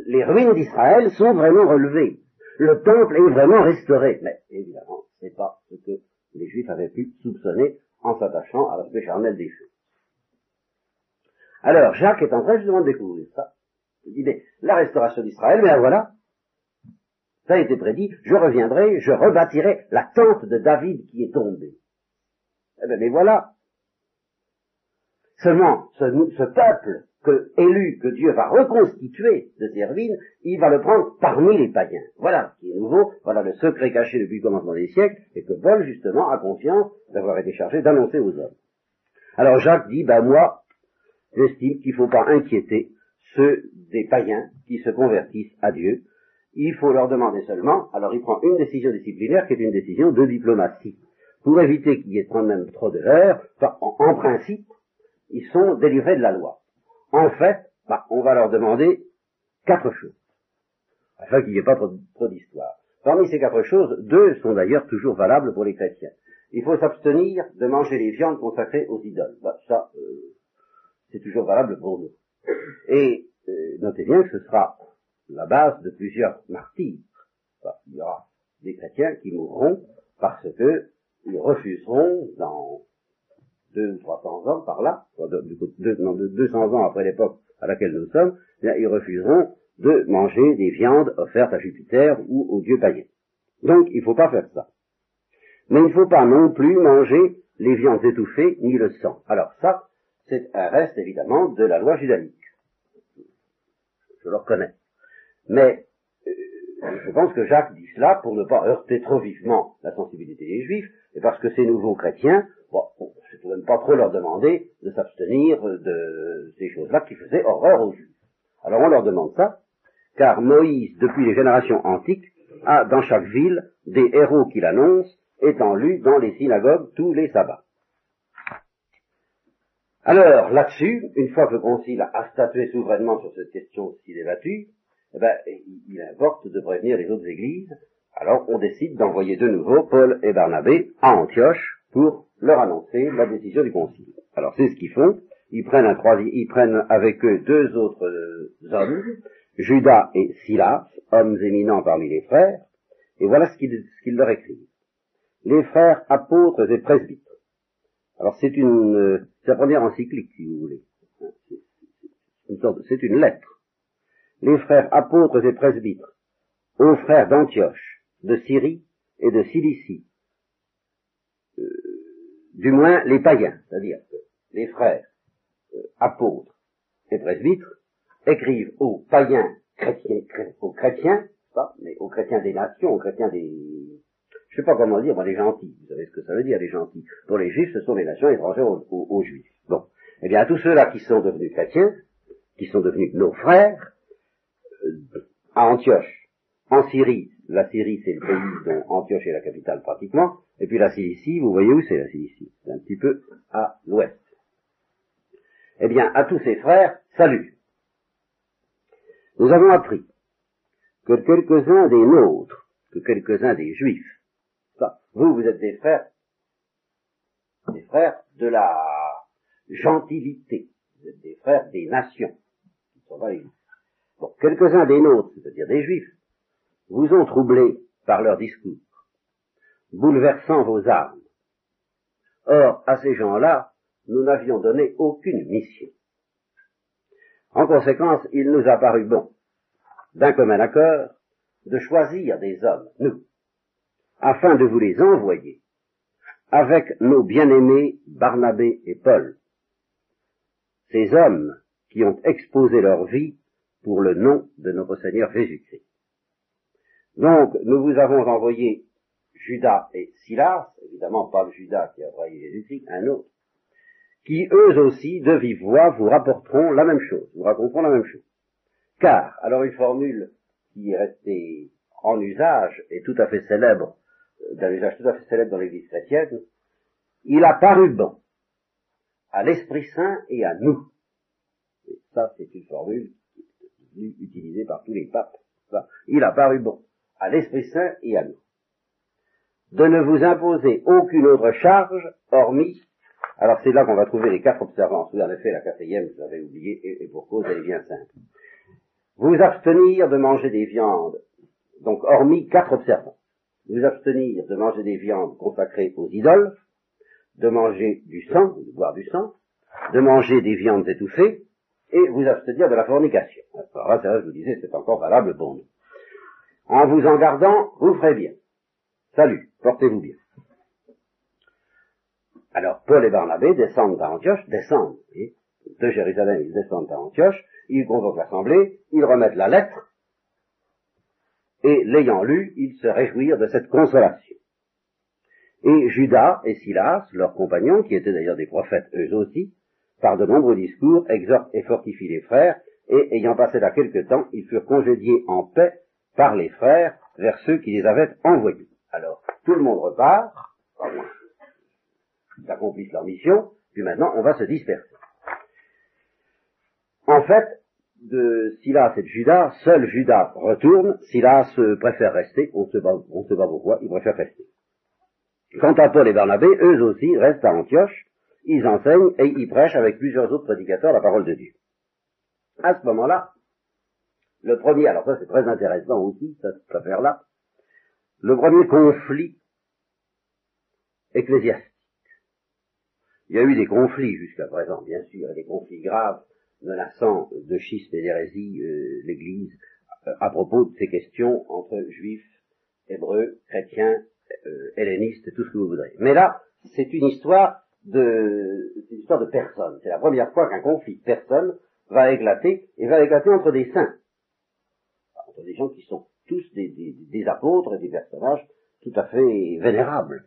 les ruines d'Israël sont vraiment relevées. Le temple est vraiment restauré. Mais évidemment, c'est pas ce que les Juifs avaient pu soupçonner en s'attachant à l'aspect charnel des choses. Alors, Jacques est en train justement de découvrir ça. Il dit, la restauration d'Israël, mais voilà, ça a été prédit, je reviendrai, je rebâtirai la tente de David qui est tombée. Eh bien, mais voilà. Seulement, ce, peuple que, élu, que Dieu va reconstituer de ses il va le prendre parmi les païens. Voilà ce qui est nouveau, voilà le secret caché depuis le commencement des siècles, et que Paul, justement, a confiance d'avoir été chargé d'annoncer aux hommes. Alors Jacques dit, ben moi, j'estime qu'il ne faut pas inquiéter ceux des païens qui se convertissent à Dieu. Il faut leur demander seulement, alors il prend une décision disciplinaire qui est une décision de diplomatie. Pour éviter qu'il y ait même trop de l'air, en, principe, ils sont délivrés de la loi. En fait, bah, on va leur demander quatre choses, afin qu'il n'y ait pas trop, d'histoire. Parmi ces quatre choses, deux sont d'ailleurs toujours valables pour les chrétiens. Il faut s'abstenir de manger les viandes consacrées aux idoles. Bah, ça, euh, c'est toujours valable pour nous. Et euh, notez bien que ce sera la base de plusieurs martyrs. il y aura des chrétiens qui mourront parce que ils refuseront dans deux ou trois cents ans par là, de, deux cents ans après l'époque à laquelle nous sommes, eh ils refuseront de manger des viandes offertes à Jupiter ou aux dieux païens. Donc il ne faut pas faire ça. Mais il ne faut pas non plus manger les viandes étouffées ni le sang. Alors ça, c'est un reste évidemment de la loi judaïque. Je le reconnais. Mais euh, je pense que Jacques dit cela pour ne pas heurter trop vivement la sensibilité des Juifs, et parce que ces nouveaux chrétiens, bon, c'est tout même pas trop leur demander de s'abstenir de ces choses-là qui faisaient horreur aux Juifs. Alors on leur demande ça, car Moïse, depuis les générations antiques, a dans chaque ville des héros qu'il annonce, étant lus dans les synagogues tous les sabbats. Alors, là-dessus, une fois que le concile a statué souverainement sur cette question si débattue, eh ben, il importe de prévenir les autres églises. Alors, on décide d'envoyer de nouveau Paul et Barnabé à Antioche pour leur annoncer la décision du concile. Alors, c'est ce qu'ils font. Ils prennent, un ils prennent avec eux deux autres euh, hommes, Judas et Silas, hommes éminents parmi les frères, et voilà ce qu'ils leur écrivent. Les frères apôtres et presbytes. Alors c'est une, euh, c'est la première encyclique, si vous voulez. C'est une lettre. Les frères apôtres et presbytres, aux frères d'Antioche, de Syrie et de Cilicie, euh, du moins les païens, c'est-à-dire les frères euh, apôtres et presbytres écrivent aux païens chrétiens, aux chrétiens, pas, mais aux chrétiens des nations, aux chrétiens des, je sais pas comment dire, moi, les gentils. Vous savez ce que ça veut dire, les gentils. Pour les juifs, ce sont les nations étrangères aux, juifs. Bon. Eh bien, à tous ceux-là qui sont devenus chrétiens, qui sont devenus nos frères, euh, à Antioche, en Syrie, la Syrie c'est le pays dont Antioche est la capitale pratiquement, et puis la Cilicie, vous voyez où c'est la Cilicie? C'est un petit peu à l'ouest. Eh bien, à tous ces frères, salut. Nous avons appris que quelques-uns des nôtres, que quelques-uns des juifs, vous, vous êtes des frères, des frères de la gentilité. Vous êtes des frères des nations. Bon, quelques-uns des nôtres, c'est-à-dire des juifs, vous ont troublé par leur discours. bouleversant vos armes. Or, à ces gens-là, nous n'avions donné aucune mission. En conséquence, il nous a paru bon, d'un commun accord, de choisir des hommes, nous, afin de vous les envoyer, avec nos bien-aimés Barnabé et Paul, ces hommes qui ont exposé leur vie pour le nom de notre Seigneur Jésus-Christ. Donc, nous vous avons envoyé Judas et Silas, évidemment pas le Judas qui a envoyé Jésus-Christ, un autre, qui eux aussi, de vive voix, vous rapporteront la même chose, vous raconteront la même chose. Car, alors une formule qui est restée en usage et tout à fait célèbre, d'un usage tout à fait célèbre dans l'Église chrétienne, il a paru bon à l'Esprit Saint et à nous. Et ça, c'est une formule utilisée par tous les papes. Il a paru bon à l'Esprit Saint et à nous. De ne vous imposer aucune autre charge, hormis, alors c'est là qu'on va trouver les quatre observances. Oui, en effet, la quatrième, vous avez oublié, et, pour cause, elle est bien simple. Vous abstenir de manger des viandes, donc hormis quatre observances. Vous abstenir de manger des viandes consacrées aux idoles, de manger du sang, de boire du sang, de manger des viandes étouffées, et vous abstenir de la fornication. Alors là, vrai, je vous disais, c'est encore valable pour nous. En vous en gardant, vous ferez bien. Salut, portez-vous bien. Alors, Paul et Barnabé descendent à Antioche, descendent, de Jérusalem, ils descendent à Antioche, ils convoquent l'assemblée, ils remettent la lettre, et l'ayant lu, ils se réjouirent de cette consolation. Et Judas et Silas, leurs compagnons, qui étaient d'ailleurs des prophètes eux aussi, par de nombreux discours, exhortent et fortifient les frères, et ayant passé là quelque temps, ils furent congédiés en paix par les frères vers ceux qui les avaient envoyés. Alors, tout le monde repart, ils accomplissent leur mission, puis maintenant on va se disperser. En fait, de Silas et de Judas, seul Judas retourne, Silas préfère rester, on se bat, on se bat pourquoi, il préfère rester. Quant à Paul et Barnabé, eux aussi restent à Antioche, ils enseignent et ils prêchent avec plusieurs autres prédicateurs la parole de Dieu. À ce moment-là, le premier, alors ça c'est très intéressant aussi, cette affaire-là, le premier conflit ecclésiastique. Il y a eu des conflits jusqu'à présent, bien sûr, des conflits graves menaçant de schisme et d'hérésie euh, l'Église euh, à propos de ces questions entre juifs, hébreux, chrétiens, euh, hellénistes, tout ce que vous voudrez. Mais là, c'est une histoire de, une histoire de personnes. C'est la première fois qu'un conflit de personnes va éclater et va éclater entre des saints, entre des gens qui sont tous des, des, apôtres et des personnages tout à fait vénérables.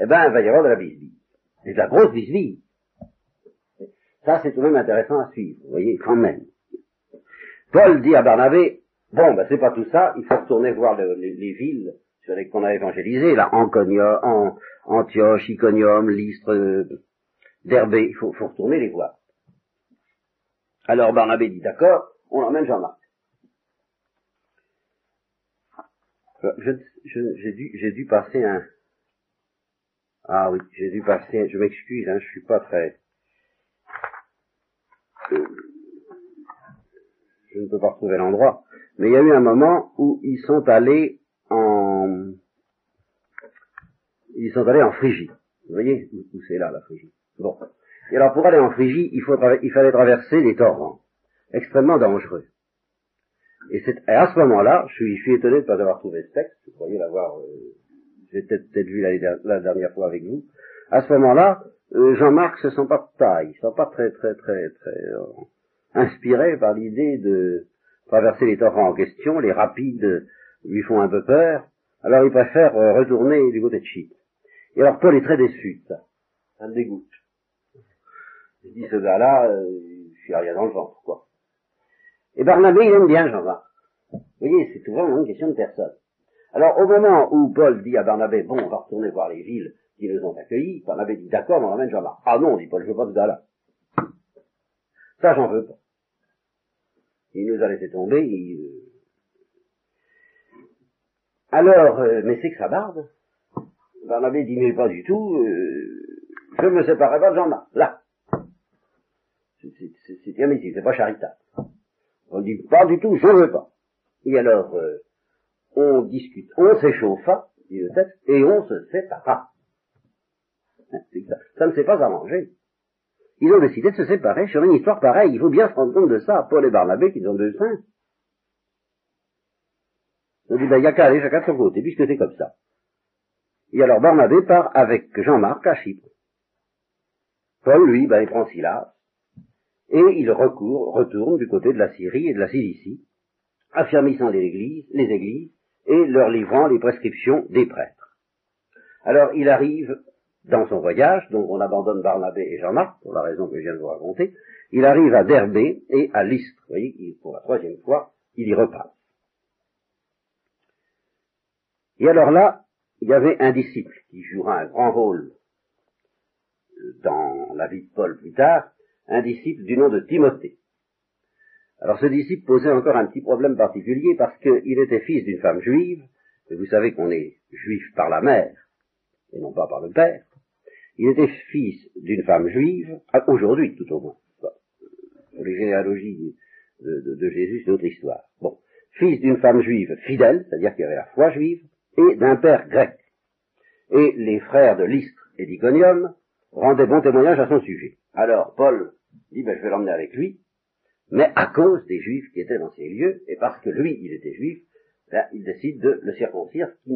Eh ben, il va y avoir de la bisbille. C'est de la grosse bisbille. Ça, c'est tout de même intéressant à suivre, vous voyez, quand même. Paul dit à Barnabé, bon, ben c'est pas tout ça, il faut retourner voir les, villes sur lesquelles on a évangélisé, là, en, Antioche, Iconium, Lystre, euh, Derbé, il faut, retourner les voir. Alors Barnabé dit, d'accord, on emmène Jean-Marc. Euh, j'ai dû, dû passer un... Ah oui, j'ai dû passer, je m'excuse, hein, je suis pas très... je ne peux pas retrouver l'endroit, mais il y a eu un moment où ils sont allés en, ils sont allés en Phrygie. Vous voyez où, c'est là, la Phrygie. Bon. Et alors, pour aller en Phrygie, il, fallait traverser des torrents, extrêmement dangereux. Et, à ce moment-là, je suis, je étonné de ne pas avoir trouvé ce texte, vous croyez l'avoir, euh, j'ai peut-être peut vu la, dernière fois avec vous. À ce moment-là, euh, Jean-Marc se sent pas de taille, il se sent pas très, très, très, très, euh, inspiré par l'idée de traverser les torrents en question, les rapides lui font un peu peur, alors il préfère euh, retourner du côté de Chypre. Et alors Paul est très déçu ça, ça me dégoûte. Il dit ce gars-là, euh, je suis rien dans le ventre, quoi. Et Barnabé, il aime bien Jean-Marc. Vous voyez, c'est toujours une question de personne. Alors au moment où Paul dit à Barnabé, bon, on va retourner voir les villes qui nous ont accueillis, Barnabé dit, d'accord, on emmène Jean-Marc. Ah non, dit Paul, je veux pas ce gars-là. Ça, j'en veux pas. Il nous a laissé tomber. Euh, Alors, euh, mais c'est que ça barbe. Barnabé dit, mais pas du tout, euh, je me séparerai pas de Jean-Marc. Là. C'est bien ici, c'est pas charitable. On dit, pas du tout, je veux pas. Et alors, on discute, on s'échauffa, dit le texte, et on se sépara. Ça, ne s'est pas arrangé. Ils ont décidé de se séparer sur une histoire pareille. Il faut bien se rendre compte de ça. Paul et Barnabé qui sont deux saints. Ben, il n'y a qu'à aller chacun de son côté, puisque c'est comme ça. Et alors Barnabé part avec Jean-Marc à Chypre. Paul, lui, ben, il prend Silas, et il recourt, retourne du côté de la Syrie et de la Cilicie, affirmissant les les églises, et leur livrant les prescriptions des prêtres. Alors il arrive dans son voyage, donc on abandonne Barnabé et Jean-Marc, pour la raison que je viens de vous raconter, il arrive à Derbé et à Lystre. Vous voyez, pour la troisième fois, il y repasse. Et alors là, il y avait un disciple qui jouera un grand rôle dans la vie de Paul plus tard, un disciple du nom de Timothée. Alors ce disciple posait encore un petit problème particulier parce qu'il était fils d'une femme juive, et vous savez qu'on est juif par la mère, et non pas par le père. Il était fils d'une femme juive, aujourd'hui tout au moins. Pour les généalogies de, Jésus, c'est autre histoire. Bon. Fils d'une femme juive fidèle, c'est-à-dire qui avait la foi juive, et d'un père grec. Et les frères de Lystre et d'Iconium rendaient bon témoignage à son sujet. Alors Paul dit, ben, je vais l'emmener avec lui, mais à cause des juifs qui étaient dans ces lieux, et parce que lui, il était juif, ben, il décide de le circoncire, ce qui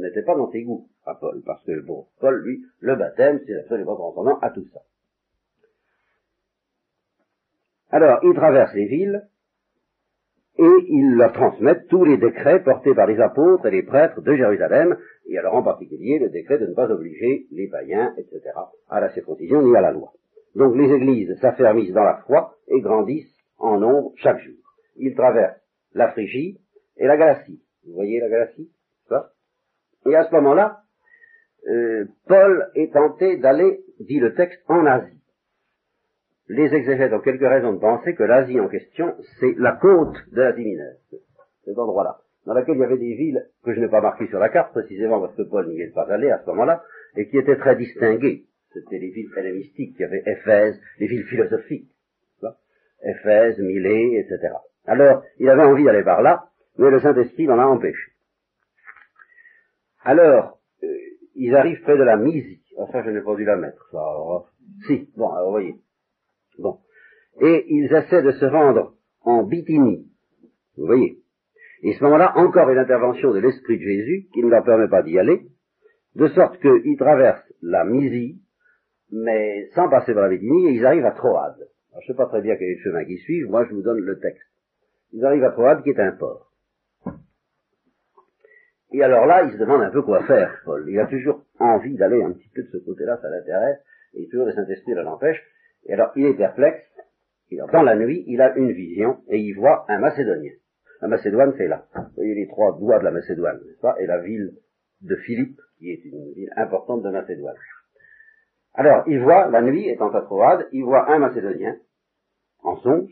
n'était pas dans ses goûts à Paul, parce que bon, Paul, lui, le baptême, c'est absolument correspondant à tout ça. Alors, il traverse les villes, et il leur transmettent tous les décrets portés par les apôtres et les prêtres de Jérusalem, et alors en particulier le décret de ne pas obliger les païens, etc., à la circoncision ni à la loi. Donc les églises s'affermissent dans la foi et grandissent en nombre chaque jour. Ils traversent la Phrygie et la Galatie. Vous voyez la Galatie ça Et à ce moment-là, euh, Paul est tenté d'aller, dit le texte, en Asie. Les exégètes ont quelques raisons de penser que l'Asie en question, c'est la côte de l'Asie mineure, cet endroit-là, dans laquelle il y avait des villes que je n'ai pas marquées sur la carte, précisément parce que Paul n'y est pas allé à ce moment-là, et qui étaient très distinguées. C'était les villes hellénistiques, il y avait Éphèse, les villes philosophiques, Éphèse, Milet, etc. Alors, il avait envie d'aller par là, mais le Saint-Esprit l'en a empêché. Alors, euh, ils arrivent près de la Mysie. Enfin, je n'ai pas dû la mettre. Ça, si, bon, alors, vous voyez. Bon. Et ils essaient de se rendre en Bithynie. Vous voyez. Et ce moment-là, encore une intervention de l'Esprit de Jésus qui ne leur permet pas d'y aller, de sorte qu'ils traversent la Mysie, mais sans passer par la Bithynie, et ils arrivent à Troade. Alors, je ne sais pas très bien quel est le chemin qui suit, moi je vous donne le texte. Ils arrivent à Troade qui est un port. Et alors là, il se demande un peu quoi faire, Paul. Il a toujours envie d'aller un petit peu de ce côté-là, ça l'intéresse, et toujours le Saint-Esprit l'empêche. Et alors, il est perplexe, dans la nuit, il a une vision, et il voit un Macédonien. La Macédoine, c'est là. Vous voyez les trois doigts de la Macédoine, n'est-ce pas? Et la ville de Philippe, qui est une ville importante de Macédoine. Alors, il voit, la nuit, étant à Troade, il voit un Macédonien, en songe,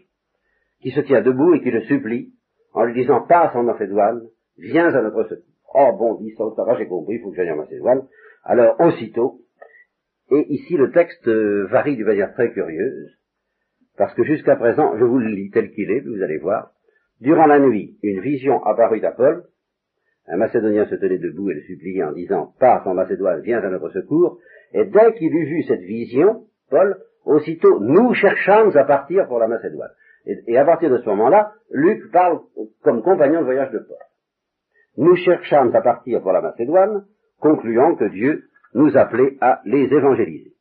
qui se tient debout et qui le supplie, en lui disant, passe en Macédoine, viens à notre secours. Oh bon, dit va, j'ai compris, il faut que j'aille en Macédoine. Alors, aussitôt, et ici le texte euh, varie d'une manière très curieuse, parce que jusqu'à présent, je vous le lis tel qu'il est, vous allez voir, durant la nuit, une vision apparut à Paul, un Macédonien se tenait debout et le suppliait en disant, passe en Macédoine, viens à notre secours, et dès qu'il eut vu cette vision, Paul, aussitôt, nous cherchâmes à partir pour la Macédoine. Et, à partir de ce moment-là, Luc parle comme compagnon de voyage de Paul. Nous cherchâmes à partir pour la Macédoine, concluant que Dieu nous appelait à les évangéliser.